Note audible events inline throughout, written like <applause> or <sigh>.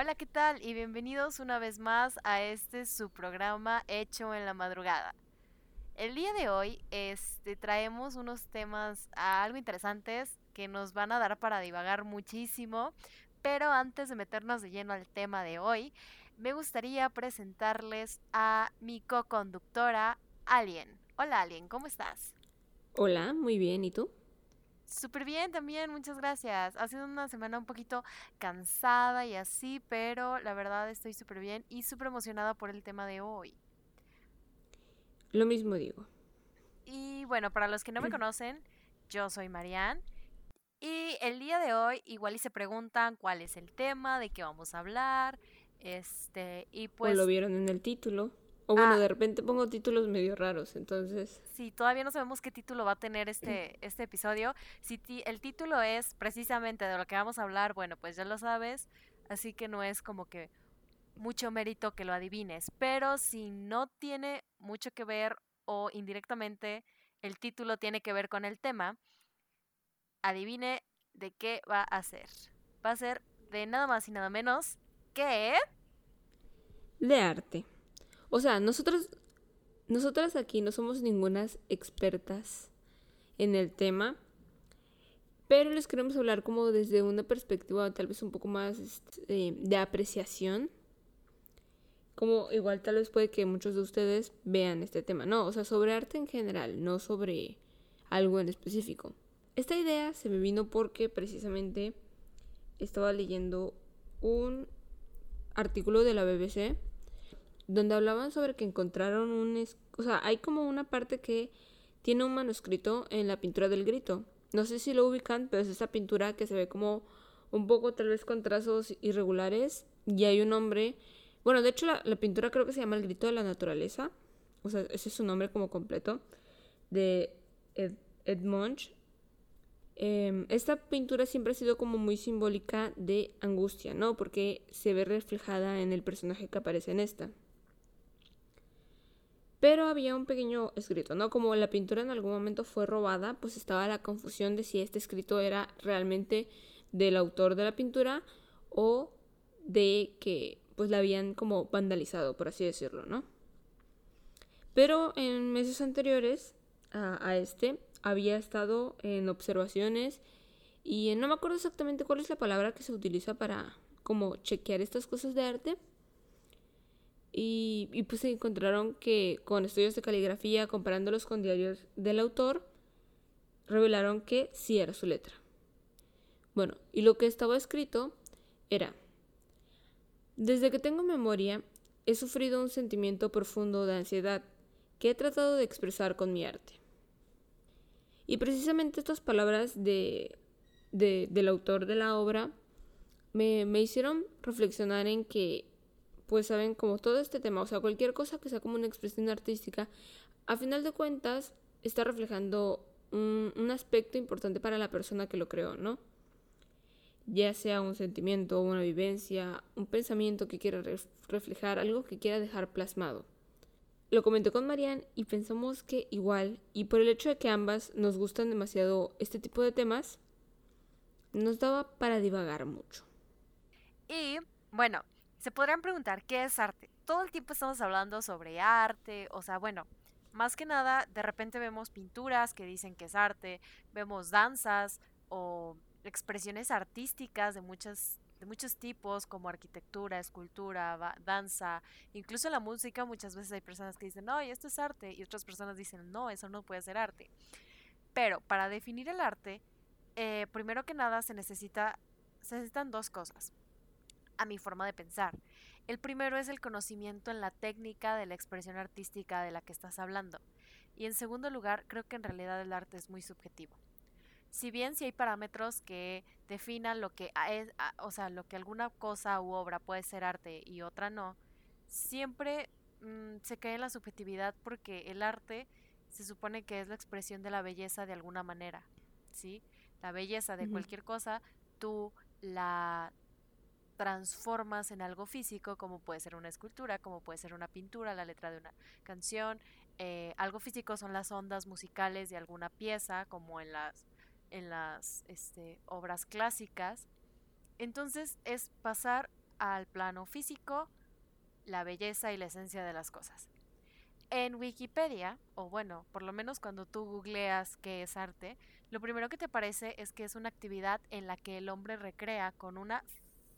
Hola, ¿qué tal? Y bienvenidos una vez más a este su programa Hecho en la Madrugada. El día de hoy este, traemos unos temas algo interesantes que nos van a dar para divagar muchísimo, pero antes de meternos de lleno al tema de hoy, me gustaría presentarles a mi co-conductora, Alien. Hola, Alien, ¿cómo estás? Hola, muy bien, ¿y tú? Súper bien también, muchas gracias. Ha sido una semana un poquito cansada y así, pero la verdad estoy súper bien y súper emocionada por el tema de hoy. Lo mismo digo. Y bueno, para los que no me <clears throat> conocen, yo soy Marianne. Y el día de hoy igual y se preguntan cuál es el tema, de qué vamos a hablar. Este, y pues... O lo vieron en el título. O bueno, ah. de repente pongo títulos medio raros, entonces. Sí, todavía no sabemos qué título va a tener este, <clears throat> este episodio. Si el título es precisamente de lo que vamos a hablar, bueno, pues ya lo sabes. Así que no es como que mucho mérito que lo adivines. Pero si no tiene mucho que ver o indirectamente el título tiene que ver con el tema, adivine de qué va a ser. Va a ser de nada más y nada menos que... De arte. O sea, nosotros, nosotras aquí no somos ningunas expertas en el tema, pero les queremos hablar como desde una perspectiva tal vez un poco más este, de apreciación. Como igual tal vez puede que muchos de ustedes vean este tema, no, o sea, sobre arte en general, no sobre algo en específico. Esta idea se me vino porque precisamente estaba leyendo un artículo de la BBC donde hablaban sobre que encontraron un... O sea, hay como una parte que tiene un manuscrito en la pintura del grito. No sé si lo ubican, pero es esa pintura que se ve como un poco tal vez con trazos irregulares y hay un hombre... Bueno, de hecho la, pintura creo que se llama El grito de la naturaleza. O sea, ese es su nombre como completo. De Ed. Em, esta pintura siempre ha sido como muy simbólica de angustia, ¿no? Porque se ve reflejada en el personaje que aparece en esta. Pero había un pequeño escrito, ¿no? Como la pintura en algún momento fue robada, pues estaba la confusión de si este escrito era realmente del autor de la pintura o de que pues la habían como vandalizado, por así decirlo, ¿no? Pero en meses anteriores a, a este había estado en observaciones y no me acuerdo exactamente cuál es la palabra que se utiliza para como chequear estas cosas de arte, y, y pues encontraron que con estudios de caligrafía, comparándolos con diarios del autor, revelaron que sí era su letra. Bueno, y lo que estaba escrito era, desde que tengo memoria, he sufrido un sentimiento profundo de ansiedad que he tratado de expresar con mi arte. Y precisamente estas palabras de, de, del autor de la obra me, me hicieron reflexionar en que pues saben como todo este tema, o sea, cualquier cosa que sea como una expresión artística, a final de cuentas está reflejando un, aspecto importante para la persona que lo creó, ¿no? Ya sea un sentimiento, una vivencia, un pensamiento que quiera reflejar, algo que quiera dejar plasmado. Lo comenté con Marianne y pensamos que igual, y por el hecho de que ambas nos gustan demasiado este tipo de temas, nos daba para divagar mucho. Y bueno, se podrán preguntar, ¿qué es arte? Todo el tiempo estamos hablando sobre arte, o sea, bueno, más que nada, de repente vemos pinturas que dicen que es arte, vemos danzas o expresiones artísticas de muchas de muchos tipos como arquitectura, escultura, danza, incluso la música, muchas veces hay personas que dicen, no, esto es arte, y otras personas dicen, no, eso no puede ser arte. Pero para definir el arte, eh, primero que nada se necesita, se necesitan dos cosas a mi forma de pensar. El primero es el conocimiento en la técnica de la expresión artística de la que estás hablando. Y en segundo lugar, creo que en realidad el arte es muy subjetivo. Si bien si hay parámetros que definan lo que es, o sea, lo que alguna cosa u obra puede ser arte y otra no, siempre mm, se cae en la subjetividad porque el arte se supone que es la expresión de la belleza de alguna manera, ¿sí? La belleza de cualquier cosa, tú la transformas en algo físico, como puede ser una escultura, como puede ser una pintura, la letra de una canción. Eh, algo físico son las ondas musicales de alguna pieza, como en las, en las este, obras clásicas. Entonces es pasar al plano físico, la belleza y la esencia de las cosas. En Wikipedia, o bueno, por lo menos cuando tú googleas qué es arte, lo primero que te parece es que es una actividad en la que el hombre recrea con una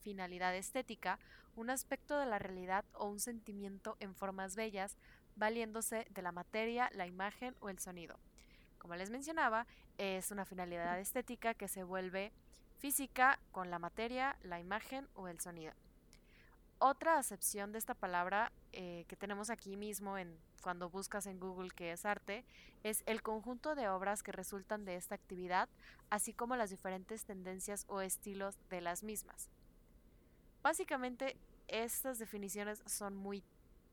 finalidad estética un aspecto de la realidad o un sentimiento en formas bellas, valiéndose de la materia, la imagen o el sonido. Como les mencionaba, es una finalidad estética que se vuelve física con la materia, la imagen o el sonido. Otra acepción de esta palabra eh, que tenemos aquí mismo en cuando buscas en Google qué es arte es el conjunto de obras que resultan de esta actividad, así como las diferentes tendencias o estilos de las mismas. Básicamente, estas definiciones son muy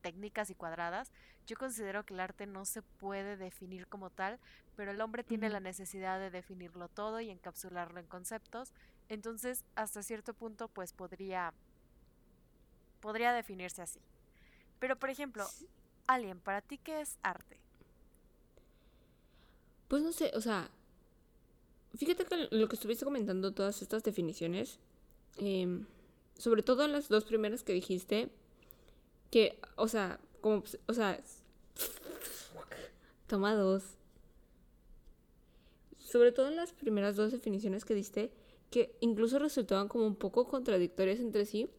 técnicas y cuadradas. Yo considero que el arte no se puede definir como tal, pero el hombre tiene la necesidad de definirlo todo y encapsularlo en conceptos. Entonces, hasta cierto punto, pues podría, podría definirse así. Pero, por ejemplo, Alien, ¿para ti qué es arte? Pues no sé, o sea, fíjate que lo que estuviste comentando, todas estas definiciones, eh, sobre todo en las dos primeras que dijiste, que, o sea, como, o sea, toma dos. Sobre todo en las primeras dos definiciones que diste, que incluso resultaban como un poco contradictorias entre sí,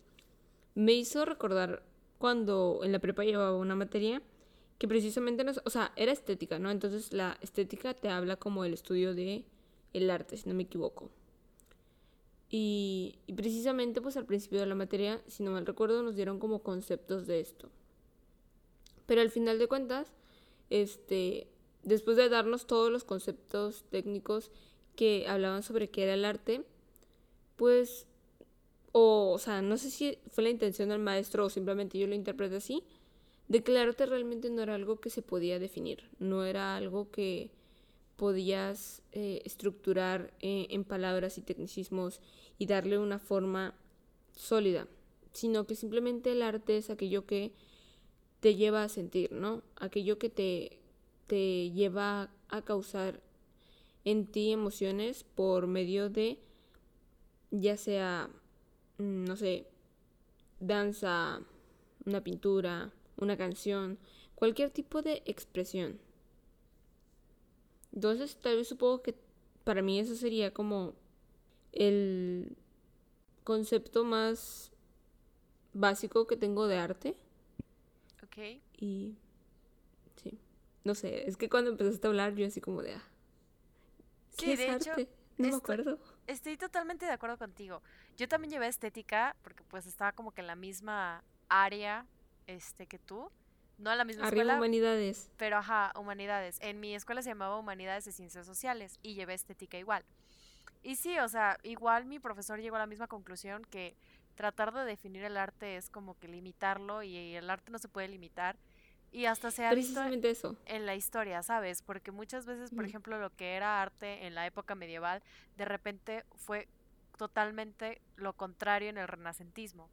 me hizo recordar cuando en la prepa llevaba una materia que precisamente, no, o sea, era estética, ¿no? Entonces la estética te habla como el estudio de el arte, si no me equivoco. Y, precisamente pues al principio de la materia, si no mal recuerdo, nos dieron como conceptos de esto. Pero al final de cuentas, este, después de darnos todos los conceptos técnicos que hablaban sobre qué era el arte, pues, o, o sea, no sé si fue la intención del maestro o simplemente yo lo interpreté así, de que el arte realmente no era algo que se podía definir, no era algo que podías eh, estructurar eh, en palabras y tecnicismos y darle una forma sólida, sino que simplemente el arte es aquello que te lleva a sentir, ¿no? Aquello que te, te lleva a causar en ti emociones por medio de, ya sea, mm, no sé, danza, una pintura, una canción, cualquier tipo de expresión. Entonces, tal vez supongo que para mí eso sería como el concepto más básico que tengo de arte. Ok. Y sí, no sé, es que cuando empezaste a hablar yo así como de... Ah, ¿qué sí, de arte? hecho... No me acuerdo. Estoy totalmente de acuerdo contigo. Yo también llevé estética porque pues estaba como que en la misma área este que tú. No a la misma Arriba escuela. humanidades. Pero ajá, humanidades. En mi escuela se llamaba Humanidades de Ciencias Sociales y llevé estética igual. Y sí, o sea, igual mi profesor llegó a la misma conclusión que tratar de definir el arte es como que limitarlo y el arte no se puede limitar. Y hasta se ha visto eso. en la historia, ¿sabes? Porque muchas veces, por ejemplo, lo que era arte en la época medieval, de repente fue totalmente lo contrario en el renacentismo.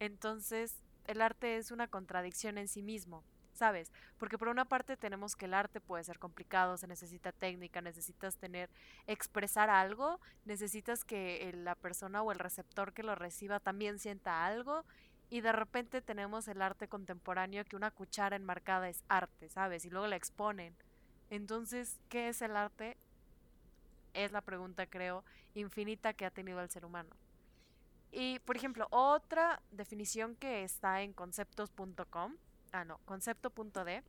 Entonces, el arte es una contradicción en sí mismo, ¿sabes? Porque por una parte tenemos que el arte puede ser complicado, se necesita técnica, necesitas tener, expresar algo, necesitas que la persona o el receptor que lo reciba también sienta algo y de repente tenemos el arte contemporáneo que una cuchara enmarcada es arte, ¿sabes? Y luego la exponen. Entonces, ¿qué es el arte? Es la pregunta, creo, infinita que ha tenido el ser humano. Y, por ejemplo, otra definición que está en conceptos.com, ah, no, concepto.d,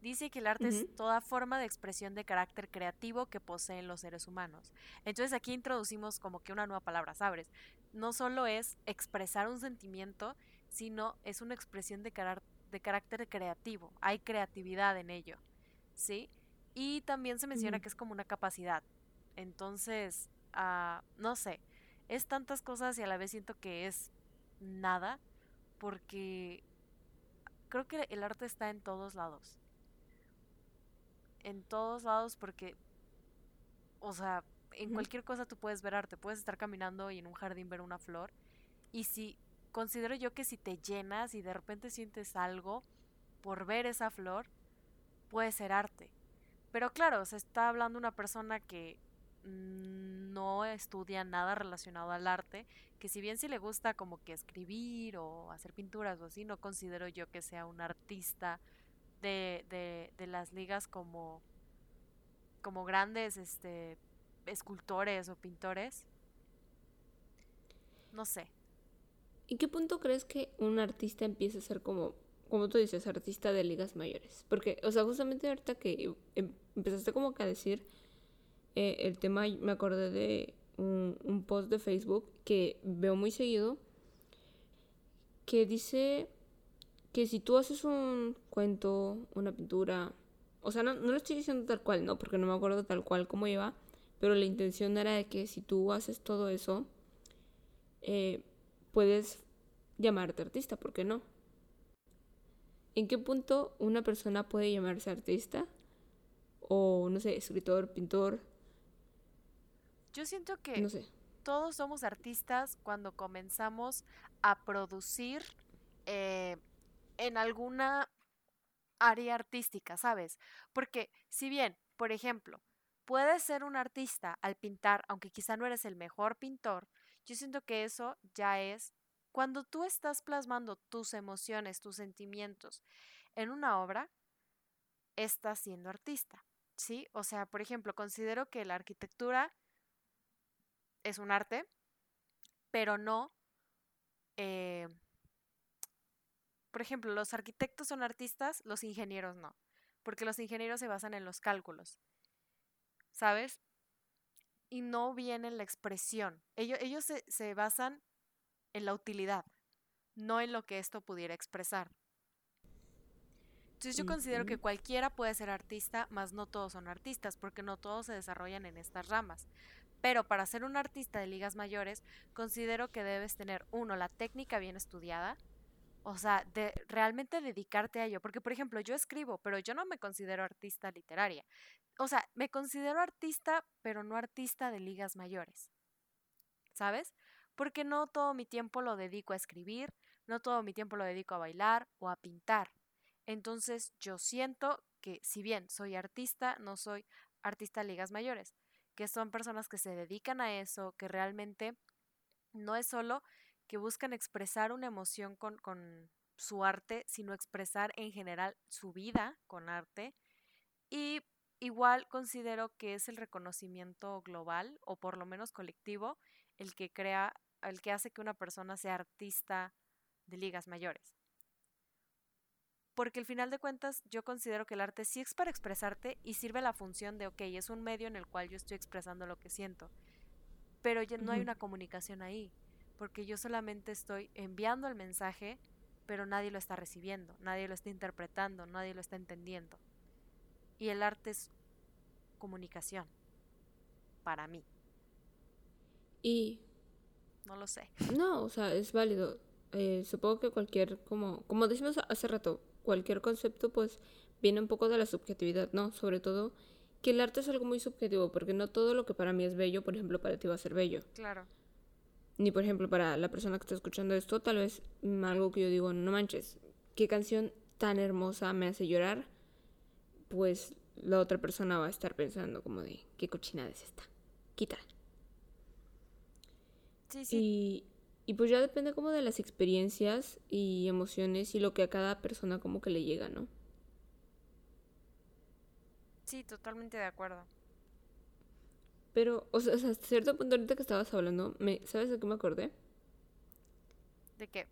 dice que el arte es toda forma de expresión de carácter creativo que poseen los seres humanos. Entonces aquí introducimos como que una nueva palabra, ¿sabes? No solo es expresar un sentimiento, sino es una expresión de, de carácter creativo. Hay creatividad en ello, ¿sí? Y también se menciona que es como una capacidad. Entonces, uh, no sé, es tantas cosas y a la vez siento que es nada porque creo que el arte está en todos lados. En todos lados porque, o sea, en cualquier cosa tú puedes ver arte. Puedes estar caminando y en un jardín ver una flor. Y si considero yo que si te llenas y de repente sientes algo por ver esa flor, puede ser arte. Pero claro, se está hablando una persona que no estudia nada relacionado al arte, que si bien sí le gusta como que escribir o hacer pinturas o así, no considero yo que sea un artista de, de, de las ligas como, como grandes este, escultores o pintores. No sé. ¿En qué punto crees que un artista empieza a ser como, como tú dices, artista de ligas mayores? Porque, o sea, justamente ahorita que em, empezaste como que a decir eh, el tema, me acordé de un, post de Facebook que veo muy seguido que dice que si tú haces un cuento, una pintura, o sea, no, no lo estoy diciendo tal cual, no, porque no me acuerdo tal cual cómo iba, pero la intención era de que si tú haces todo eso, eh, puedes llamarte artista, ¿por qué no? ¿En qué punto una persona puede llamarse artista? O, no sé, escritor, pintor. Yo siento que No sé. todos somos artistas cuando comenzamos a producir eh, en alguna área artística, ¿sabes? Porque si bien, por ejemplo, puedes ser un artista al pintar, aunque quizá no eres el mejor pintor, yo siento que eso ya es cuando tú estás plasmando tus emociones, tus sentimientos en una obra, estás siendo artista, ¿sí? O sea, por ejemplo, considero que la arquitectura es un arte, pero no, eh, por ejemplo, los arquitectos son artistas, los ingenieros no, porque los ingenieros se basan en los cálculos, ¿sabes? Y no bien en la expresión. Ellos, ellos se, se basan en la utilidad, no en lo que esto pudiera expresar. Entonces yo considero que cualquiera puede ser artista, mas no todos son artistas, porque no todos se desarrollan en estas ramas. Pero para ser un artista de ligas mayores, considero que debes tener, uno, la técnica bien estudiada, o sea, realmente dedicarte a ello. Porque, por ejemplo, yo escribo, pero yo no me considero artista literaria. O sea, me considero artista, pero no artista de ligas mayores. ¿Sabes? Porque no todo mi tiempo lo dedico a escribir, no todo mi tiempo lo dedico a bailar o a pintar. Entonces yo siento que si bien soy artista, no soy artista de ligas mayores, que son personas que se dedican a eso, que realmente no es solo que buscan expresar una emoción con, con su arte, sino expresar en general su vida con arte. Y igual considero que es el reconocimiento global, o por lo menos colectivo, el que crea, el que hace que una persona sea artista de ligas mayores. Porque al final de cuentas yo considero que el arte sí es para expresarte y sirve la función de, ok, es un medio en el cual yo estoy expresando lo que siento, pero ya no hay una comunicación ahí, porque yo solamente estoy enviando el mensaje, pero nadie lo está recibiendo, nadie lo está interpretando, nadie lo está entendiendo. Y el arte es comunicación, para mí, Y no lo sé. no, o sea, es válido. Eh, supongo que cualquier, como, como decimos hace rato, cualquier concepto pues viene un poco de la subjetividad, ¿no? Sobre todo que el arte es algo muy subjetivo, porque no todo lo que para mí es bello, por ejemplo, para ti va a ser bello. Claro, Ni por ejemplo para la persona que está escuchando esto, tal vez algo que yo digo, no manches, qué canción tan hermosa me hace llorar, pues la otra persona va a estar pensando como de, qué cochinada es esta, quítala. sí, sí, Y, y pues ya depende como de las experiencias y emociones y lo que a cada persona como que le llega, ¿no? sí, totalmente de acuerdo. Pero, o sea, hasta cierto punto ahorita que estabas hablando, me, ¿sabes de qué me acordé? ¿De qué?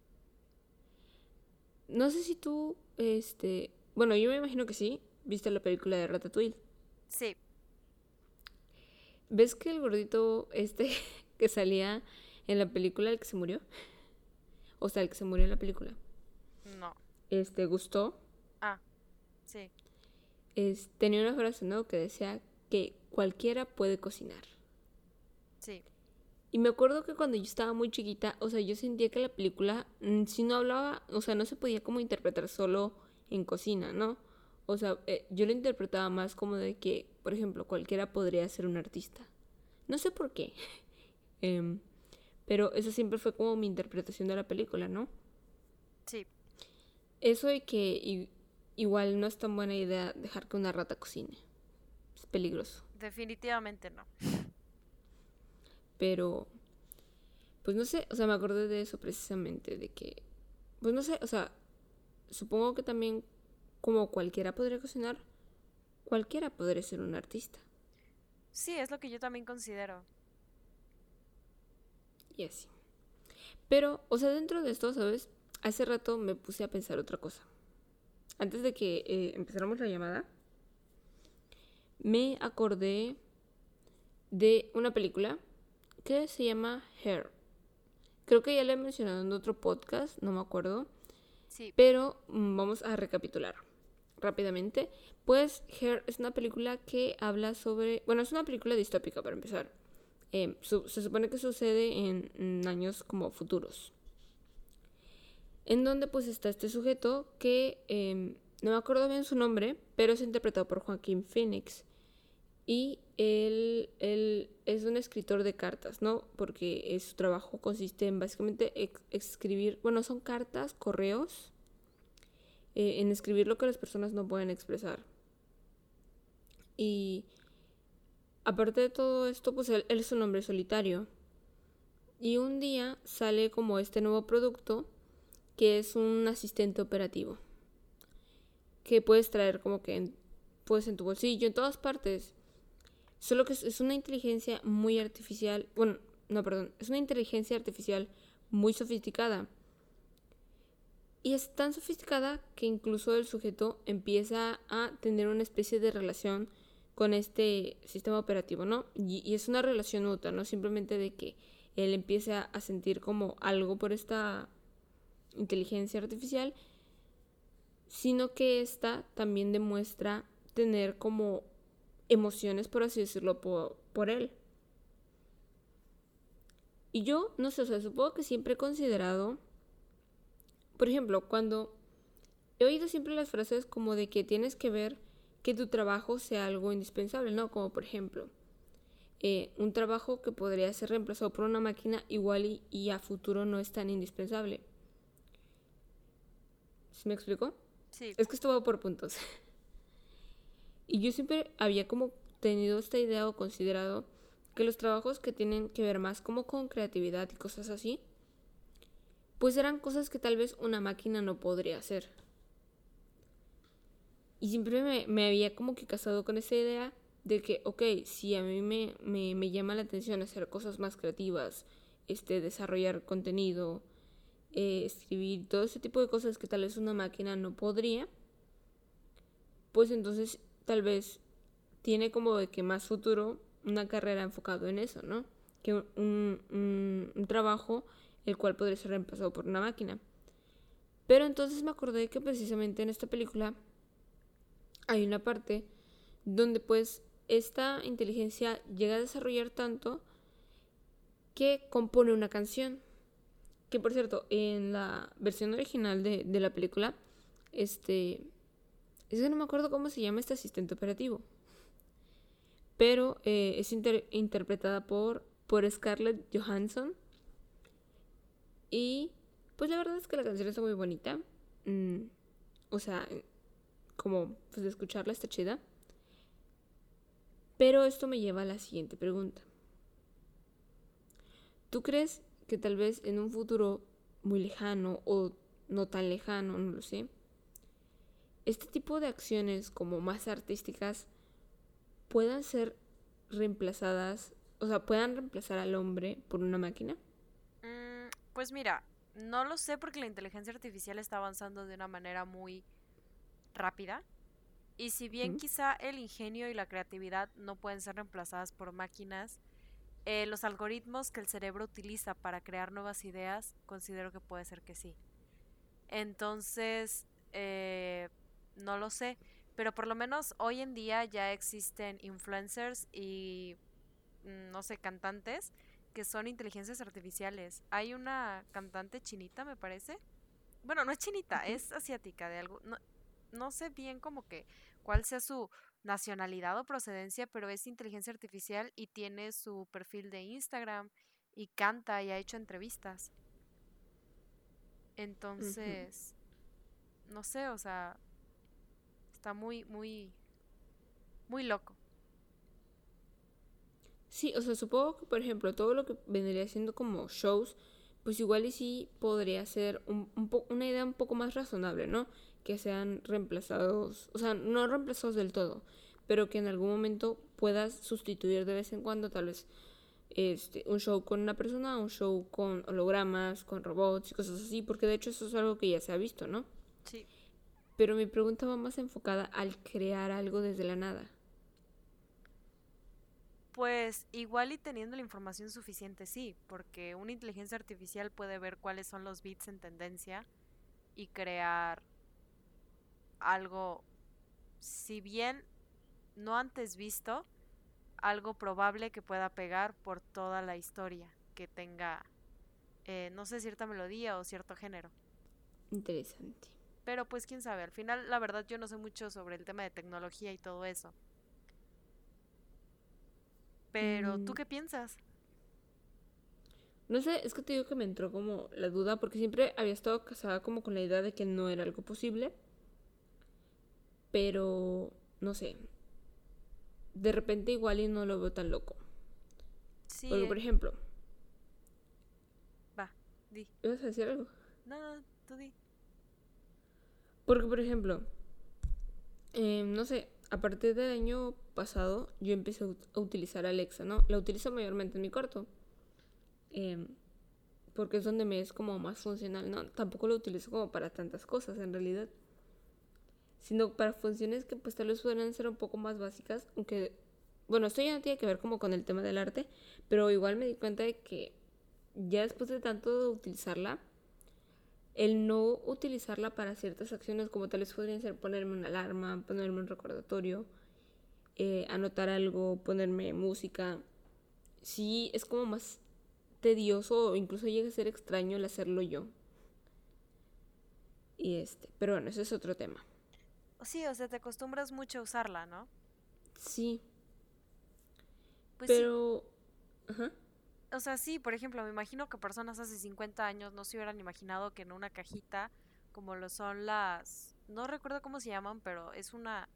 No sé si tú, este, bueno, yo me imagino que sí, viste la película de Ratatouille. Sí, ¿Ves que el gordito este <laughs> que salía en la película, el que se murió? O sea, el que se murió en la película. no. Este, Gustó, Ah, sí, es, tenía una frase, ¿no? Que decía que cualquiera puede cocinar. sí, Y me acuerdo que cuando yo estaba muy chiquita, o sea, yo sentía que la película, mm, si no hablaba, o sea, no se podía como interpretar solo en cocina, ¿no? O sea, eh, yo lo interpretaba más como de que, por ejemplo, cualquiera podría ser un artista. No sé por qué. <laughs> Em, pero esa siempre fue como mi interpretación de la película, ¿no? sí, Eso y que igual no es tan buena idea dejar que una rata cocine. Es peligroso. definitivamente no. Pero, pues no sé, o sea, me acordé de eso precisamente, de que, pues no sé, o sea, supongo que también como cualquiera podría cocinar, cualquiera podría ser un artista. Sí, es lo que yo también considero. Y así. Pero, o sea, dentro de esto, ¿sabes? Hace rato me puse a pensar otra cosa. Antes de que eh, empezáramos la llamada, me acordé de una película que se llama Hair. Creo que ya la he mencionado en otro podcast, no me acuerdo. Sí. Pero mm, vamos a recapitular rápidamente. Pues Hair es una película que habla sobre... Bueno, es una película distópica para empezar. Eh, se supone que sucede en, años como futuros. En donde pues está este sujeto que em, no me acuerdo bien su nombre, pero es interpretado por Joaquín Phoenix. Y él, él, es un escritor de cartas, ¿no? Porque su trabajo consiste en básicamente escribir, bueno, son cartas, correos, eh, en escribir lo que las personas no pueden expresar. Y aparte de todo esto, pues él, es un hombre solitario. Y un día sale como este nuevo producto que es un asistente operativo. Que puedes traer como que en, pues en tu bolsillo, en todas partes. Solo que es una inteligencia muy artificial. Bueno, no, perdón. Es una inteligencia artificial muy sofisticada. Y es tan sofisticada que incluso el sujeto empieza a tener una especie de relación con este sistema operativo, ¿no? Y, es una relación mutua, no simplemente de que él empiece a, sentir como algo por esta inteligencia artificial, sino que esta también demuestra tener como emociones, por así decirlo, por, por él. Y yo, no sé, o sea, supongo que siempre he considerado, por ejemplo, cuando he oído siempre las frases como de que tienes que ver que tu trabajo sea algo indispensable, ¿no? Como por ejemplo, eh, un trabajo que podría ser reemplazado por una máquina igual y, a futuro no es tan indispensable. ¿Sí me explico? Sí. Es que esto va por puntos. <laughs> y yo siempre había como tenido esta idea o considerado que los trabajos que tienen que ver más como con creatividad y cosas así, pues eran cosas que tal vez una máquina no podría hacer. Y siempre me, había como que casado con esa idea de que, ok, si a mí me, me, llama la atención hacer cosas más creativas, este, desarrollar contenido, eh, escribir, todo ese tipo de cosas que tal vez una máquina no podría, pues entonces tal vez tiene como de que más futuro una carrera enfocado en eso, ¿no? Que un, un, un trabajo el cual podría ser reemplazado por una máquina. Pero entonces me acordé que precisamente en esta película hay una parte donde pues esta inteligencia llega a desarrollar tanto que compone una canción. Que por cierto, en la versión original de, la película, este... Es que no me acuerdo cómo se llama este asistente operativo. Pero eh, es interpretada por, por Scarlett Johansson. Y pues la verdad es que la canción está muy bonita. Mm, o sea, como pues de escucharla está chida. Pero esto me lleva a la siguiente pregunta. ¿Tú crees que tal vez en un futuro muy lejano o no tan lejano, no lo sé, este tipo de acciones como más artísticas puedan ser reemplazadas, o sea, puedan reemplazar al hombre por una máquina? Mm, pues mira, no lo sé porque la inteligencia artificial está avanzando de una manera muy rápida. Y si bien quizá el ingenio y la creatividad no pueden ser reemplazadas por máquinas, eh, los algoritmos que el cerebro utiliza para crear nuevas ideas, considero que puede ser que sí. Entonces, eh, no lo sé, pero por lo menos hoy en día ya existen influencers y, mm, no sé, cantantes que son inteligencias artificiales. Hay una cantante chinita, me parece. Bueno, no es chinita, es asiática de algo no sé bien como que cuál sea su nacionalidad o procedencia, pero es inteligencia artificial y tiene su perfil de Instagram y canta y ha hecho entrevistas. Entonces, no sé, o sea, está muy, muy, muy loco. Sí, o sea, supongo que, por ejemplo, todo lo que vendría siendo como shows, pues igual y sí podría ser un, un una idea un poco más razonable, ¿no? Que sean reemplazados, o sea, no reemplazados del todo, pero que en algún momento puedas sustituir de vez en cuando, tal vez este, un show con una persona, un show con hologramas, con robots y cosas así, porque de hecho eso es algo que ya se ha visto, ¿no? Sí. Pero mi pregunta va más enfocada al crear algo desde la nada. Pues igual y teniendo la información suficiente, sí, porque una inteligencia artificial puede ver cuáles son los bits en tendencia y crear algo, si bien no antes visto, algo probable que pueda pegar por toda la historia, que tenga, eh, no sé, cierta melodía o cierto género. Interesante. Pero pues quién sabe, al final la verdad yo no sé mucho sobre el tema de tecnología y todo eso. Pero, ¿tú mm. qué piensas? No sé, es que te digo que me entró como la duda, porque siempre había estado casada como con la idea de que no era algo posible. Pero, no sé, de repente igual y no lo veo tan loco. Sí. Porque, por ejemplo. Va, di. ¿Ibas a decir algo? No, no, tú di. Porque, por ejemplo, em, no sé, a partir del año pasado yo empecé a utilizar Alexa, ¿no? La utilizo mayormente en mi cuarto. Em, porque es donde me es como más funcional, ¿no? Tampoco lo utilizo como para tantas cosas en realidad sino para funciones que pues tal vez puedan ser un poco más básicas, aunque, bueno, esto ya no tiene que ver como con el tema del arte, pero igual me di cuenta de que ya después de tanto de utilizarla, el no utilizarla para ciertas acciones como tal vez podrían ser ponerme una alarma, ponerme un recordatorio, eh, anotar algo, ponerme música, sí es como más tedioso o incluso llega a ser extraño el hacerlo yo. Y este, pero bueno, ese es otro tema. Sí, o sea, te acostumbras mucho a usarla, ¿no? Sí. Pues Pero... Ajá. O sea, sí, por ejemplo, me imagino que personas hace 50 años no se hubieran imaginado que en una cajita, como lo son las... No recuerdo cómo se llaman, pero es una...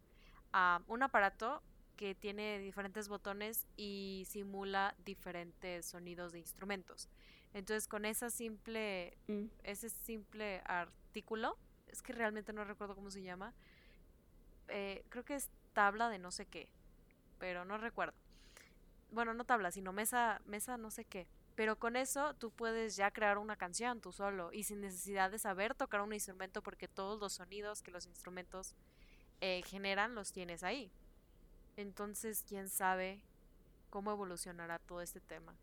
Ah, un aparato que tiene diferentes botones y simula diferentes sonidos de instrumentos. Entonces, con esa simple, mm. ese simple artículo, es que realmente no recuerdo cómo se llama, eh, creo que es tabla de no sé qué, pero no recuerdo. Bueno, no tabla, sino mesa, mesa no sé qué. Pero con eso tú puedes ya crear una canción tú solo y sin necesidad de saber tocar un instrumento porque todos los sonidos que los instrumentos eh, generan los tienes ahí. Entonces, quién sabe cómo evolucionará todo este tema.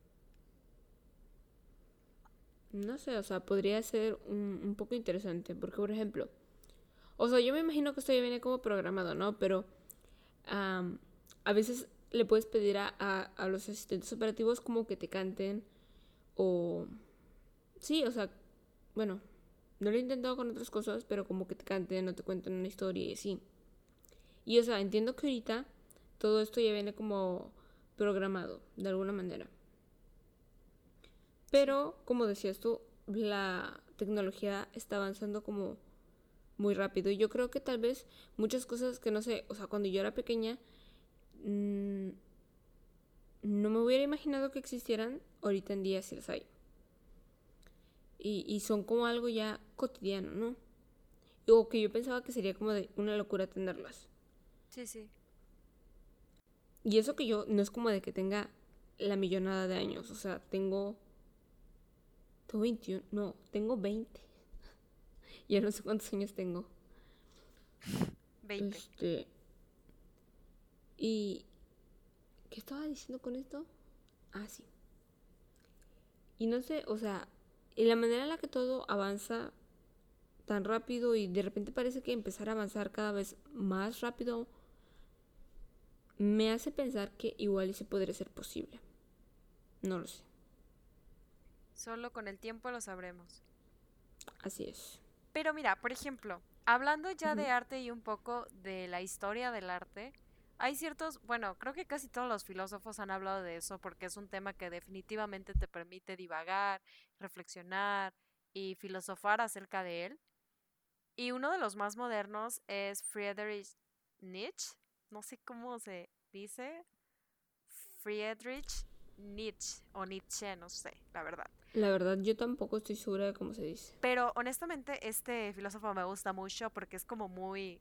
No sé, o sea, podría ser un, un poco interesante porque, por ejemplo, o sea, yo me imagino que esto ya viene como programado, ¿no? Pero a veces le puedes pedir a, a, los asistentes operativos como que te canten o... Sí, o sea, bueno, no lo he intentado con otras cosas, pero como que te canten o te cuenten una historia y así. Y o sea, entiendo que ahorita todo esto ya viene como programado, de alguna manera. Pero, como decías tú, la tecnología está avanzando como muy rápido. Y yo creo que tal vez muchas cosas que no sé, o sea, cuando yo era pequeña, mm, no me hubiera imaginado que existieran, ahorita en día sí las hay. Y, y son como algo ya cotidiano, ¿no? O que yo pensaba que sería como de una locura tenerlas. Sí, sí. Y eso que yo no es como de que tenga la millonada de años, o sea, tengo... Tengo 21, no, tengo 20. Ya no sé cuántos años tengo. 20. Este, y... ¿Qué estaba diciendo con esto? Ah, sí. Y no sé, o sea, en la manera en la que todo avanza tan rápido y de repente parece que empezar a avanzar cada vez más rápido me hace pensar que igual y se podría ser posible. No lo sé. Solo con el tiempo lo sabremos. Así es. Pero mira, por ejemplo, hablando ya de arte y un poco de la historia del arte, hay ciertos, bueno, creo que casi todos los filósofos han hablado de eso porque es un tema que definitivamente te permite divagar, reflexionar y filosofar acerca de él. Y uno de los más modernos es Friedrich Nietzsche, no sé cómo se dice, Friedrich Nietzsche o Nietzsche, no sé, la verdad. La verdad, yo tampoco estoy segura de cómo se dice. Pero honestamente, este filósofo me gusta mucho porque es como muy.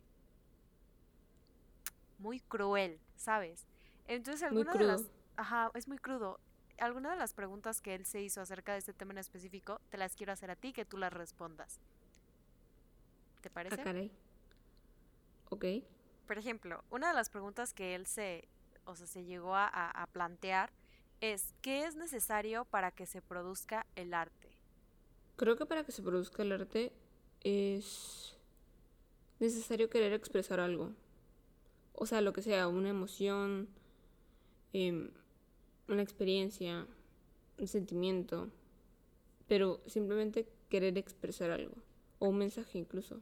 muy cruel, ¿sabes? Entonces, alguna de las. Ajá, es muy crudo. Alguna de las preguntas que él se hizo acerca de este tema en específico, te las quiero hacer a ti que tú las respondas. ¿Te Ah, parece? caray. Ok. Por ejemplo, una de las preguntas que él se, o sea, se llegó a, a- a plantear es ¿qué es necesario para que se produzca el arte? Creo que para que se produzca el arte es necesario querer expresar algo. O sea, lo que sea, una emoción, em, una experiencia, un sentimiento. Pero simplemente querer expresar algo. O un mensaje incluso.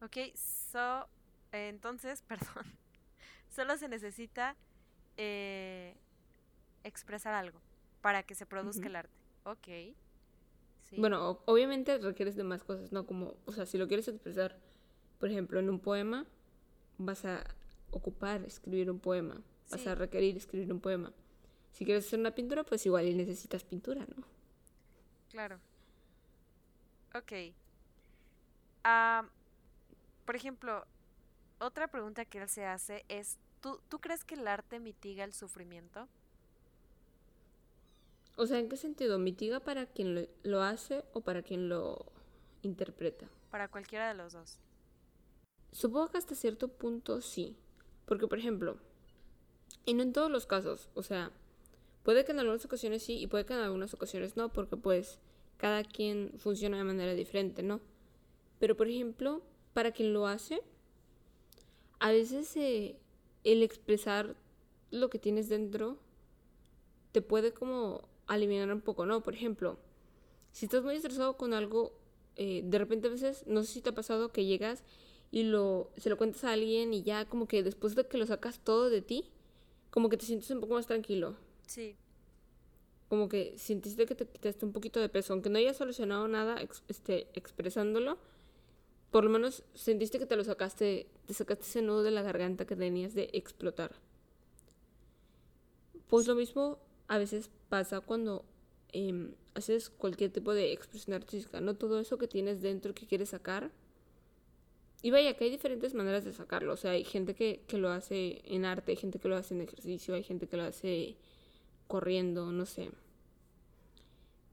Ok, so, eh, entonces, <laughs> perdón, solo se necesita eh, expresar algo para que se produzca el arte. Ok, sí. Bueno, obviamente requieres de más cosas, ¿no? Como, o sea, si lo quieres expresar, por ejemplo, en un poema, vas a ocupar escribir un poema, vas a requerir escribir un poema. Si quieres hacer una pintura, pues igual y necesitas pintura, ¿no? Claro. Ok. Ah, por ejemplo, otra pregunta que él se hace es, ¿tú, ¿tú crees que el arte mitiga el sufrimiento? O sea, ¿en qué sentido? ¿Mitiga para quien lo, lo hace o para quien lo interpreta? Para cualquiera de los dos. Supongo que hasta cierto punto sí. Porque, por ejemplo, y no en todos los casos, o sea, puede que en algunas ocasiones sí y puede que en algunas ocasiones no, porque pues cada quien funciona de manera diferente, ¿no? Pero, por ejemplo, para quien lo hace, a veces eh, el expresar lo que tienes dentro te puede como aliviar un poco, ¿no? Por ejemplo, si estás muy estresado con algo, eh, de repente a veces, no sé si te ha pasado que llegas y lo, se lo cuentas a alguien y ya como que después de que lo sacas todo de ti, como que te sientes un poco más tranquilo. Sí, Como que sentiste que te quitaste un poquito de peso, aunque no hayas solucionado nada ex- este, expresándolo, por lo menos sentiste que te lo sacaste, te sacaste ese nudo de la garganta que tenías de explotar. Pues lo mismo a veces pasa cuando em, haces cualquier tipo de expresión artística, ¿no? Todo eso que tienes dentro que quieres sacar. Y vaya, que hay diferentes maneras de sacarlo. O sea, hay gente que, que lo hace en arte, hay gente que lo hace en ejercicio, hay gente que lo hace corriendo, no sé.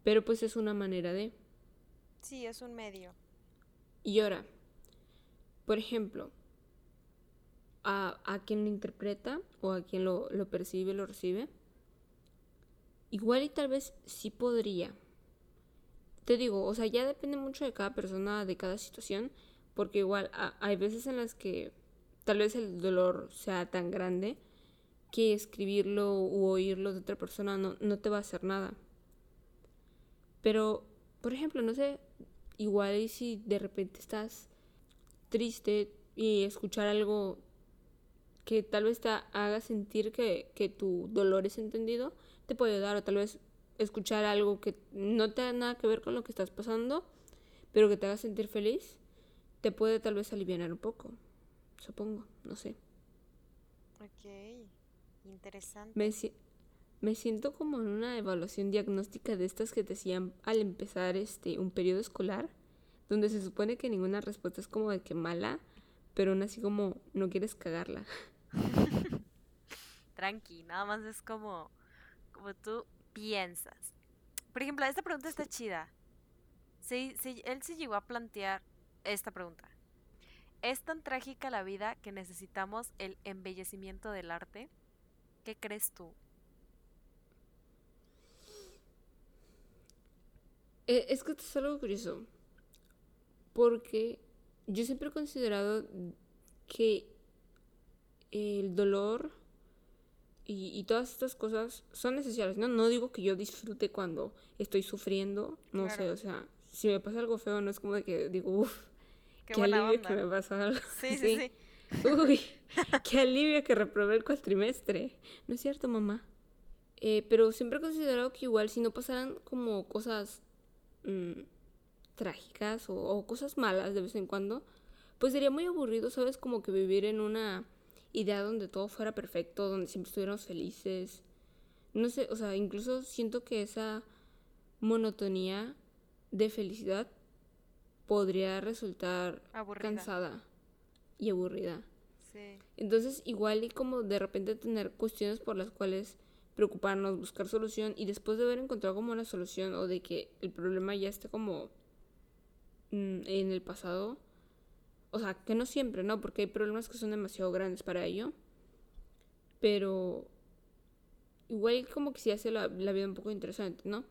Pero pues es una manera de... sí, es un medio. Y ahora, por ejemplo, a, a quien lo interpreta o a quien lo, lo percibe, lo recibe, igual y tal vez sí podría. Te digo, o sea, ya depende mucho de cada persona, de cada situación, porque igual hay veces en las que tal vez el dolor sea tan grande que escribirlo u oírlo de otra persona no, no te va a hacer nada. Pero, por ejemplo, no sé, igual y si de repente estás triste y escuchar algo que tal vez te haga sentir que, que tu dolor es entendido, te puede ayudar. O tal vez escuchar algo que no te nada que ver con lo que estás pasando, pero que te haga sentir feliz, te puede tal vez aliviar un poco. Supongo, no sé. Ok, interesante. Me, si- me siento como en una evaluación diagnóstica de estas que te hacían al empezar este un periodo escolar, donde se supone que ninguna respuesta es como de que mala, pero aún así como no quieres cagarla. <laughs> Tranqui, nada más es como, como tú piensas. Por ejemplo, esta pregunta está chida. Se- se- él se llegó a plantear esta pregunta. ¿Es tan trágica la vida que necesitamos el embellecimiento del arte? ¿Qué crees tú? Eh, es que esto es algo curioso, porque yo siempre he considerado que el dolor y, y todas estas cosas son necesarias, ¿no? No digo que yo disfrute cuando estoy sufriendo, no sé, o sea, si me pasa algo feo, no es como de que digo, uff, Qué, alivio onda. que me pasa algo. Sí, sí, sí. Uy, <laughs> qué alivio que reprobé el cuatrimestre. ¿No es cierto, mamá? Eh, pero siempre he considerado que igual si no pasaran como cosas mm, trágicas o, o cosas malas de vez en cuando, pues sería muy aburrido, ¿sabes? Como que vivir en una idea donde todo fuera perfecto, donde siempre estuviéramos felices. No sé, o sea, incluso siento que esa monotonía de felicidad podría resultar cansada y aburrida. Sí. Entonces, igual y como de repente tener cuestiones por las cuales preocuparnos, buscar solución y después de haber encontrado como una solución o de que el problema ya esté como mm, en el pasado, o sea, que no siempre, ¿no? Porque hay problemas que son demasiado grandes para ello, pero igual como que sí hace la, la vida un poco interesante, ¿no?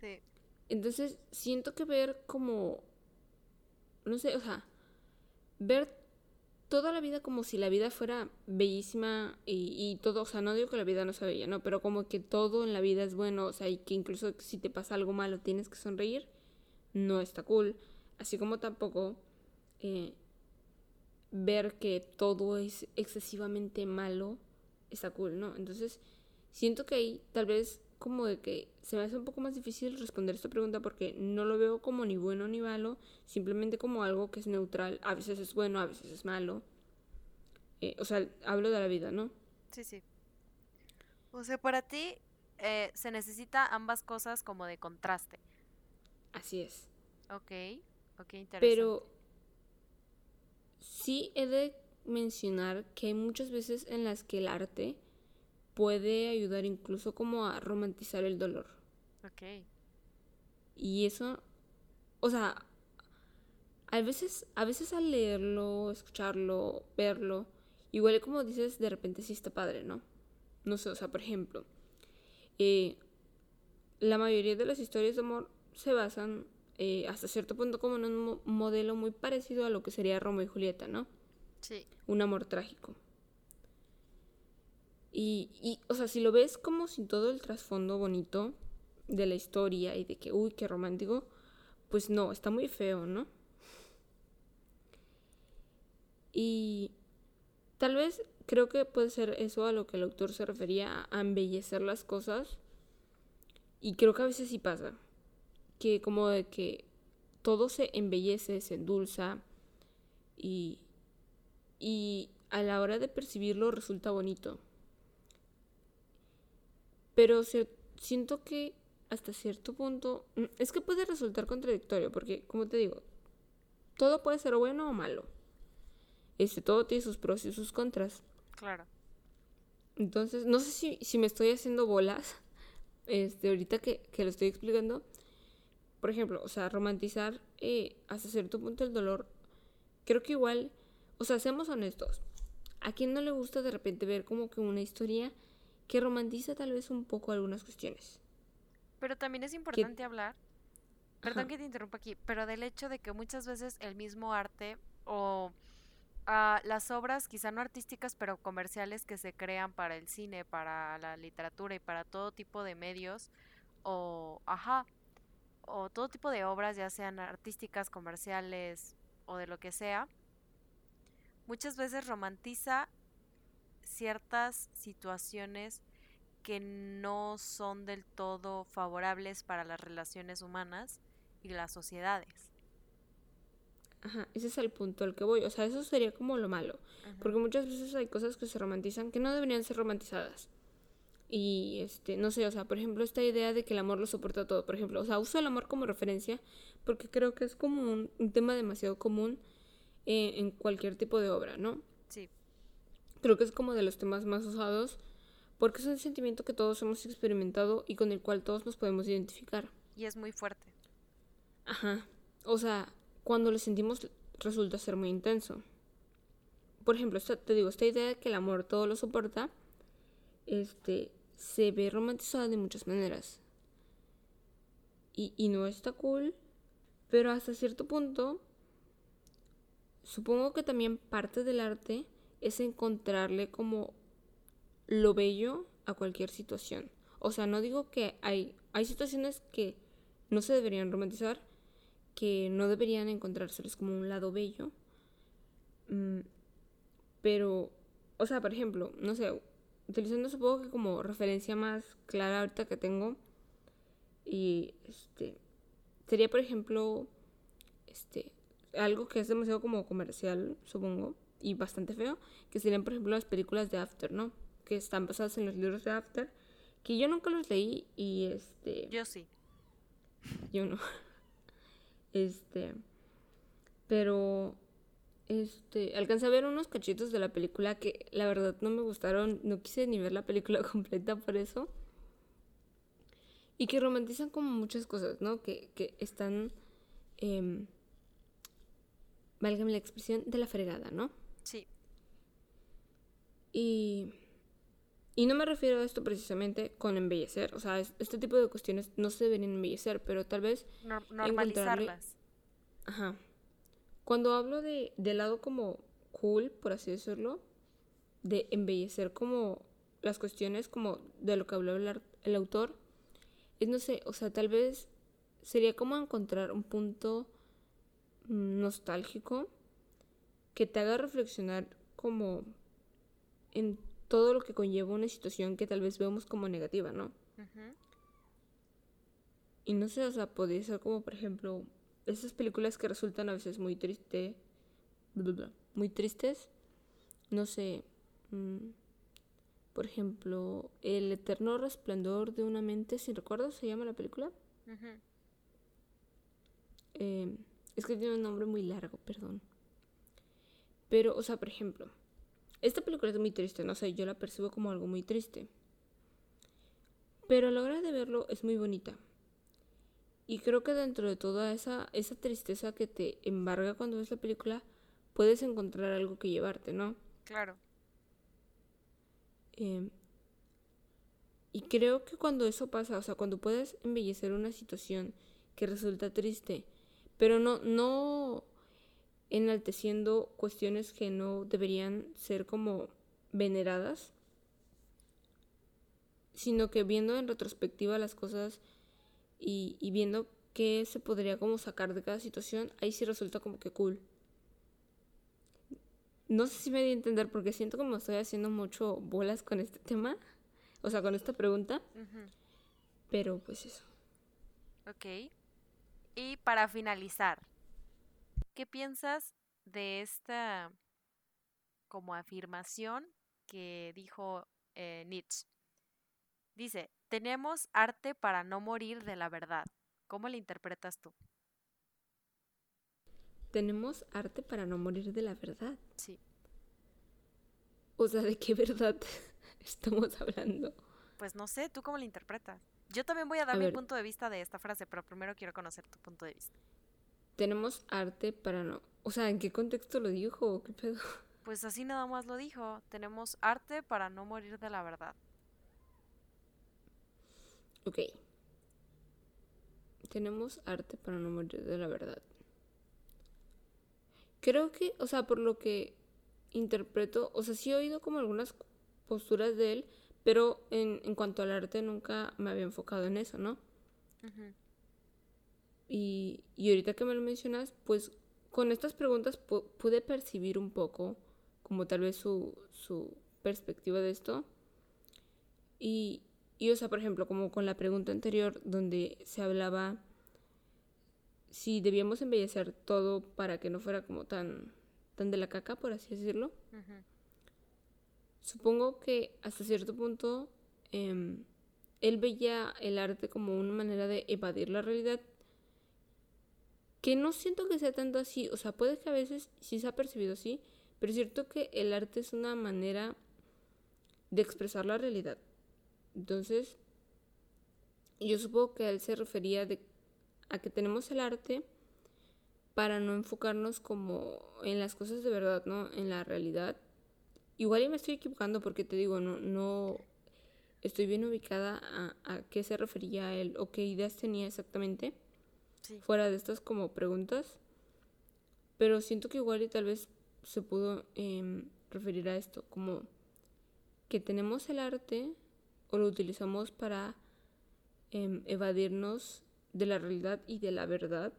Sí. Entonces, siento que ver como, no sé, o sea, ver toda la vida como si la vida fuera bellísima y, todo, o sea, no digo que la vida no sea bella, no, pero como que todo en la vida es bueno, o sea, y que incluso si te pasa algo malo tienes que sonreír, no está cool. Así como tampoco eh, ver que todo es excesivamente malo está cool, ¿no? Entonces, siento que ahí tal vez como de que se me hace un poco más difícil responder esta pregunta porque no lo veo como ni bueno ni malo, simplemente como algo que es neutral. A veces es bueno, a veces es malo. Eh, o sea, hablo de la vida, ¿no? Sí, sí. O sea, para ti eh, se necesita ambas cosas como de contraste. Así es. Ok, ok, interesante. Pero sí he de mencionar que hay muchas veces en las que el arte puede ayudar incluso como a romantizar el dolor. Ok. Y eso, o sea, a veces, a veces al leerlo, escucharlo, verlo, igual como dices, de repente sí está padre, ¿no? No sé, o sea, por ejemplo, eh, la mayoría de las historias de amor se basan eh, hasta cierto punto como en un modelo muy parecido a lo que sería Romeo y Julieta, ¿no? Sí. Un amor trágico. Y, y, o sea, si lo ves como sin todo el trasfondo bonito de la historia y de que, uy, qué romántico, pues no, está muy feo, ¿no? Y tal vez creo que puede ser eso a lo que el autor se refería, a embellecer las cosas. Y creo que a veces sí pasa, que como de que todo se embellece, se endulza y, y a la hora de percibirlo resulta bonito. Pero siento que hasta cierto punto mm, es que puede resultar contradictorio porque, como te digo, todo puede ser bueno o malo. Este, todo tiene sus pros y sus contras. Claro. Entonces, no sé si, si me estoy haciendo bolas. <laughs> Este, ahorita que, que lo estoy explicando. Por ejemplo, o sea, romantizar eh, hasta cierto punto el dolor. Creo que igual, o sea, seamos honestos. ¿A quién no le gusta de repente ver como que una historia que romantiza tal vez un poco algunas cuestiones. Pero también es importante hablar, perdón que te interrumpa aquí, pero del hecho de que muchas veces el mismo arte o ah, las obras, quizá no artísticas, pero comerciales que se crean para el cine, para la literatura y para todo tipo de medios, o, ajá, o todo tipo de obras, ya sean artísticas, comerciales o de lo que sea, muchas veces romantiza ciertas situaciones que no son del todo favorables para las relaciones humanas y las sociedades. Ajá, ese es el punto al que voy. O sea, eso sería como lo malo. Porque muchas veces hay cosas que se romantizan que no deberían ser romantizadas. Y, este, no sé, o sea, por ejemplo, esta idea de que el amor lo soporta todo. Por ejemplo, o sea, uso el amor como referencia porque creo que es como un, tema demasiado común eh, en cualquier tipo de obra, ¿no? Sí. Creo que es como de los temas más usados porque es un sentimiento que todos hemos experimentado y con el cual todos nos podemos identificar. Y es muy fuerte. Ajá. O sea, cuando lo sentimos resulta ser muy intenso. Por ejemplo, te digo, esta idea de que el amor todo lo soporta, este, se ve romantizada de muchas maneras. Y, y no está cool, pero hasta cierto punto, supongo que también parte del arte es encontrarle como lo bello a cualquier situación. O sea, no digo que hay, hay situaciones que no se deberían romantizar, que no deberían encontrárseles como un lado bello. Mm, pero, o sea, por ejemplo, no sé, utilizando supongo que como referencia más clara ahorita que tengo, y este, sería por ejemplo, este, algo que es demasiado como comercial, supongo, y bastante feo, que serían, por ejemplo, las películas de After, ¿no? Que están basadas en los libros de After, que yo nunca los leí y este... Yo sí. Yo no. <laughs> Este... Pero... Este, alcancé a ver unos cachitos de la película que la verdad no me gustaron, no quise ni ver la película <laughs> completa por eso. Y que romantizan como muchas cosas, ¿no? Que, que están, eh, válgame la expresión, de la fregada, ¿no? Sí. Y, y no me refiero a esto precisamente con embellecer, o sea, es- este tipo de cuestiones no se deberían embellecer, pero tal vez Nor- normalizarlas. Ajá. Cuando hablo de, del lado como cool, por así decirlo, de embellecer como las cuestiones como de lo que habló el, el autor, es no sé, o sea, tal vez sería como encontrar un punto nostálgico que te haga reflexionar como en todo lo que conlleva una situación que tal vez vemos como negativa, ¿no? Y no sé, o sea, podría ser como, por ejemplo, esas películas que resultan a veces muy triste, muy tristes. No sé, mm, por ejemplo, El eterno resplandor de una mente sin recuerdos, se llama la película. Eh, es que tiene un nombre muy largo, perdón. Pero, o sea, por ejemplo, esta película es muy triste, no sé, yo la percibo como algo muy triste. Pero a la hora de verlo es muy bonita. Y creo que dentro de toda esa, esa tristeza que te embarga cuando ves la película, puedes encontrar algo que llevarte, ¿no? Claro. Eh, y creo que cuando eso pasa, o sea, cuando puedes embellecer una situación que resulta triste, pero no, no enalteciendo cuestiones que no deberían ser como veneradas, sino que viendo en retrospectiva las cosas y, y viendo qué se podría como sacar de cada situación, ahí sí resulta como que cool. No sé si me di a entender porque siento como estoy haciendo mucho bolas con este tema, o sea, con esta pregunta, pero pues eso. Ok. Y para finalizar, ¿qué piensas de esta como afirmación que dijo eh, Nietzsche? Dice, tenemos arte para no morir de la verdad. ¿Cómo la interpretas tú? Tenemos arte para no morir de la verdad. Sí. O sea, ¿de qué verdad <laughs> estamos hablando? Pues no sé, ¿tú cómo la interpretas? Yo también voy a dar A mi ver. punto de vista de esta frase, pero primero quiero conocer tu punto de vista. Tenemos arte para no... O sea, ¿en qué contexto lo dijo? ¿Qué pedo? Pues así nada más lo dijo, tenemos arte para no morir de la verdad. Ok. Tenemos arte para no morir de la verdad. Creo que, o sea, por lo que interpreto, o sea, sí he oído como algunas posturas de él, pero en, en cuanto al arte nunca me había enfocado en eso, ¿no? Ujú. Y, y ahorita que me lo mencionas, pues con estas preguntas pu- pude percibir un poco como tal vez su, su perspectiva de esto. Y, y, o sea, por ejemplo, como con la pregunta anterior donde se hablaba si debíamos embellecer todo para que no fuera como tan, tan de la caca, por así decirlo. Supongo que hasta cierto punto em, él veía el arte como una manera de evadir la realidad. Que no siento que sea tanto así. O sea, puede que a veces sí se ha percibido así. Pero es cierto que el arte es una manera de expresar la realidad. Entonces, yo supongo que él se refería de, a que tenemos el arte para no enfocarnos como en las cosas de verdad, ¿no? En la realidad. Igual y me estoy equivocando porque te digo, no, no estoy bien ubicada a, a qué se refería él o qué ideas tenía exactamente Sí. fuera de estas como preguntas. Pero siento que igual y tal vez se pudo em, referir a esto, como que tenemos el arte o lo utilizamos para em, evadirnos de la realidad y de la verdad,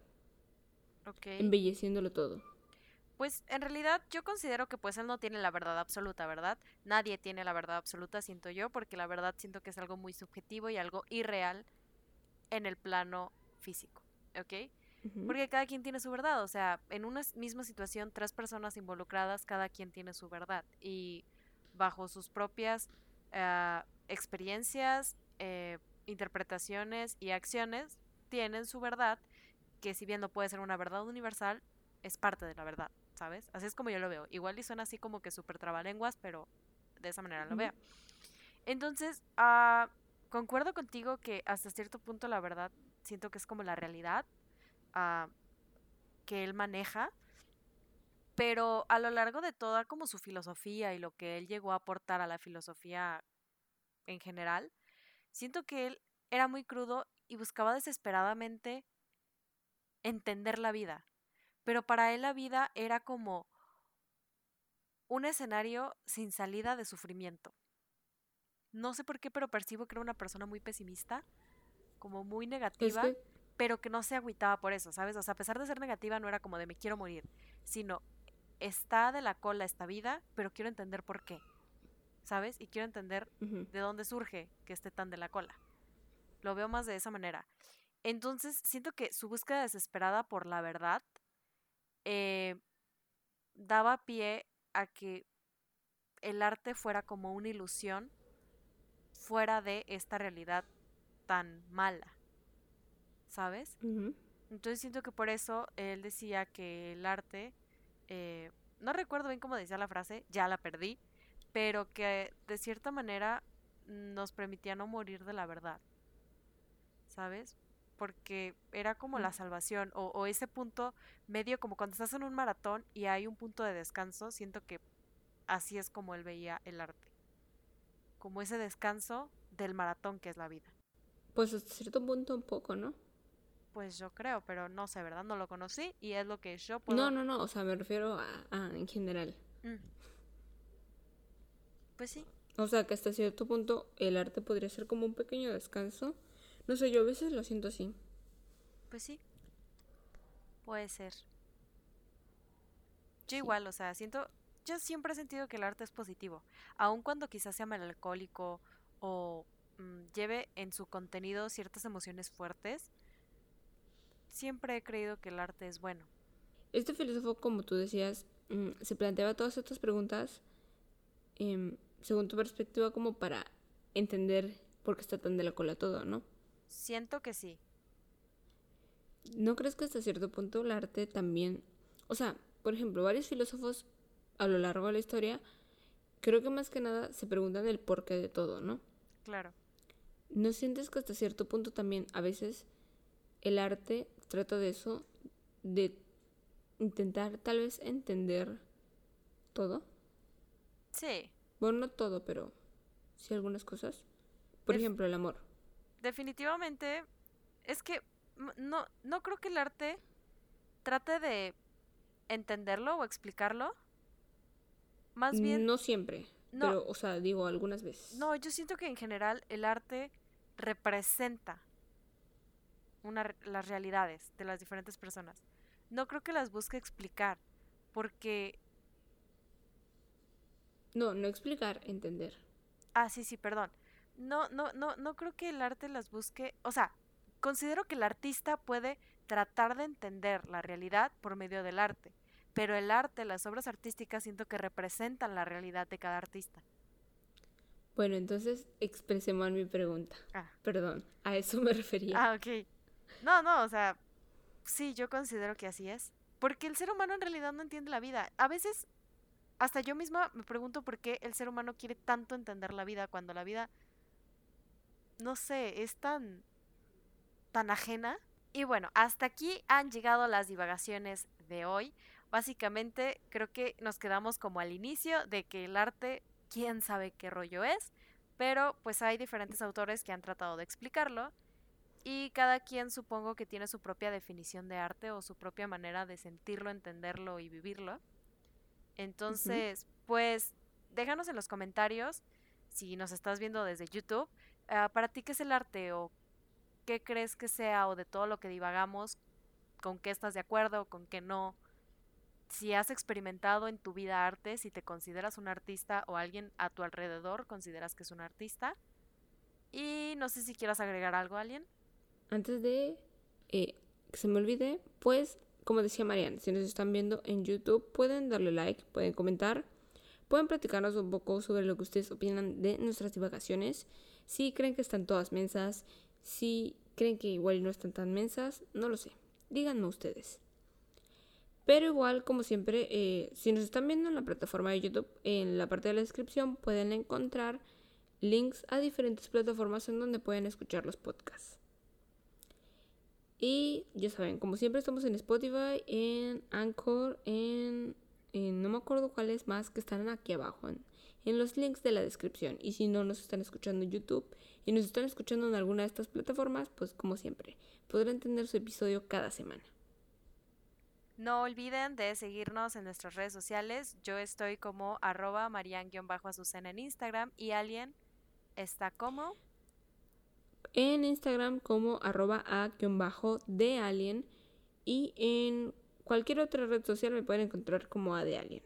Ok. embelleciéndolo todo. Pues en realidad yo considero que pues él no tiene la verdad absoluta, ¿verdad? Nadie tiene la verdad absoluta, siento yo, porque la verdad siento que es algo muy subjetivo y algo irreal en el plano físico, ¿ok? Porque cada quien tiene su verdad, o sea, en una misma situación, tres personas involucradas, cada quien tiene su verdad. Y bajo sus propias eh, experiencias, eh, interpretaciones y acciones, tienen su verdad, que si bien no puede ser una verdad universal, es parte de la verdad, ¿sabes? Así es como yo lo veo. Igual y suena así como que súper trabalenguas, pero de esa manera lo veo. Entonces, uh, concuerdo contigo que hasta cierto punto la verdad siento que es como la realidad uh, que él maneja, pero a lo largo de toda como su filosofía y lo que él llegó a aportar a la filosofía en general, siento que él era muy crudo y buscaba desesperadamente entender la vida. Pero para él la vida era como un escenario sin salida de sufrimiento. No sé por qué, pero percibo que era una persona muy pesimista, como muy negativa, pero que no se agüitaba por eso, ¿sabes? O sea, a pesar de ser negativa, no era como de me quiero morir, sino está de la cola esta vida, pero quiero entender por qué, ¿sabes? Y quiero entender de dónde surge que esté tan de la cola. Lo veo más de esa manera. Entonces, siento que su búsqueda desesperada por la verdad eh, daba pie a que el arte fuera como una ilusión fuera de esta realidad tan mala, ¿sabes? Entonces siento que por eso él decía que el arte, eh, no recuerdo bien cómo decía la frase, ya la perdí, pero que de cierta manera nos permitía no morir de la verdad, ¿sabes? Porque era como la salvación o, o ese punto medio, como cuando estás en un maratón y hay un punto de descanso, siento que así es como él veía el arte como ese descanso del maratón que es la vida. Pues hasta cierto punto un poco, ¿no? Pues yo creo, pero no sé, ¿verdad? No lo conocí y es lo que yo puedo... No, no, no, o sea, me refiero a, en general. Mm. Pues sí. O sea, que hasta cierto punto el arte podría ser como un pequeño descanso. No sé, yo a veces lo siento así. Pues sí. Puede ser. Yo igual, o sea, siento, yo siempre he sentido que el arte es positivo, aun cuando quizás sea melancólico o mm, lleve en su contenido ciertas emociones fuertes, siempre he creído que el arte es bueno. Este filósofo, como tú decías, mm, se planteaba todas estas preguntas em, según tu perspectiva como para entender por qué está tan de la cola todo, ¿no? Siento que sí. ¿No crees que hasta cierto punto el arte también... O sea, por ejemplo, varios filósofos a lo largo de la historia, creo que más que nada se preguntan el porqué de todo, ¿no? Claro. ¿No sientes que hasta cierto punto también a veces el arte trata de eso, de intentar tal vez entender todo? Sí. Bueno, no todo, pero sí algunas cosas. Por ejemplo, el amor. Definitivamente, es que no, no creo que el arte trate de entenderlo o explicarlo, más bien... No siempre, pero, o sea, digo, algunas veces. No, yo siento que en general el arte representa una, las realidades de las diferentes personas. No creo que las busque explicar, porque... No, no explicar, entender. Ah, sí, sí, perdón. No, no, no, no creo que el arte las busque, o sea, considero que el artista puede tratar de entender la realidad por medio del arte pero el arte, las obras artísticas siento que representan la realidad de cada artista. Bueno, entonces expresemos mi pregunta. Ah. Perdón, a eso me refería. Ah, ok. No, no, o sea, sí, yo considero que así es. Porque el ser humano en realidad no entiende la vida. A veces, hasta yo misma me pregunto por qué el ser humano quiere tanto entender la vida cuando la vida, no sé, es tan, tan ajena. Y bueno, hasta aquí han llegado las divagaciones de hoy. Básicamente creo que nos quedamos como al inicio de que el arte, quién sabe qué rollo es, pero pues hay diferentes autores que han tratado de explicarlo y cada quien supongo que tiene su propia definición de arte o su propia manera de sentirlo, entenderlo y vivirlo. Entonces, pues déjanos en los comentarios si nos estás viendo desde YouTube, ah, para ti qué es el arte o qué crees que sea o de todo lo que divagamos, con qué estás de acuerdo, con qué no si has experimentado en tu vida arte, si te consideras un artista o alguien a tu alrededor consideras que es un artista. Y no sé si quieras agregar algo, alguien. Antes de eh, que se me olvide, pues como decía Mariana, si nos están viendo en YouTube, pueden darle like, pueden comentar, pueden platicarnos un poco sobre lo que ustedes opinan de nuestras divagaciones. Si creen que están todas mensas, si creen que igual no están tan mensas, no lo sé. Díganme ustedes. Pero igual, como siempre, eh, si nos están viendo en la plataforma de YouTube, en la parte de la descripción pueden encontrar links a diferentes plataformas en donde pueden escuchar los podcasts. Y ya saben, como siempre estamos en Spotify, en Anchor, en, no me acuerdo cuáles más que están aquí abajo, en, los links de la descripción. Y si no nos están escuchando en YouTube y nos están escuchando en alguna de estas plataformas, pues como siempre, podrán tener su episodio cada semana. No olviden de seguirnos en nuestras redes sociales. Yo estoy como arroba marian-azucena en Instagram y alguien está como en Instagram como arroba a-de alien y en cualquier otra red social me pueden encontrar como a de alien.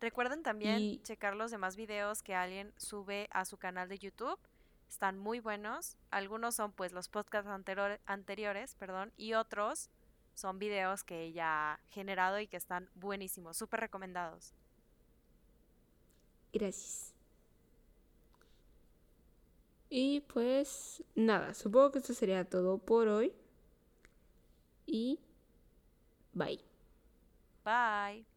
Recuerden también checar los demás videos que Alien sube a su canal de YouTube. Están muy buenos. Algunos son pues los podcasts anteriores, perdón, y otros son videos que ella ha generado y que están buenísimos, súper recomendados. Gracias. Y pues nada, supongo que esto sería todo por hoy. Y bye. Bye.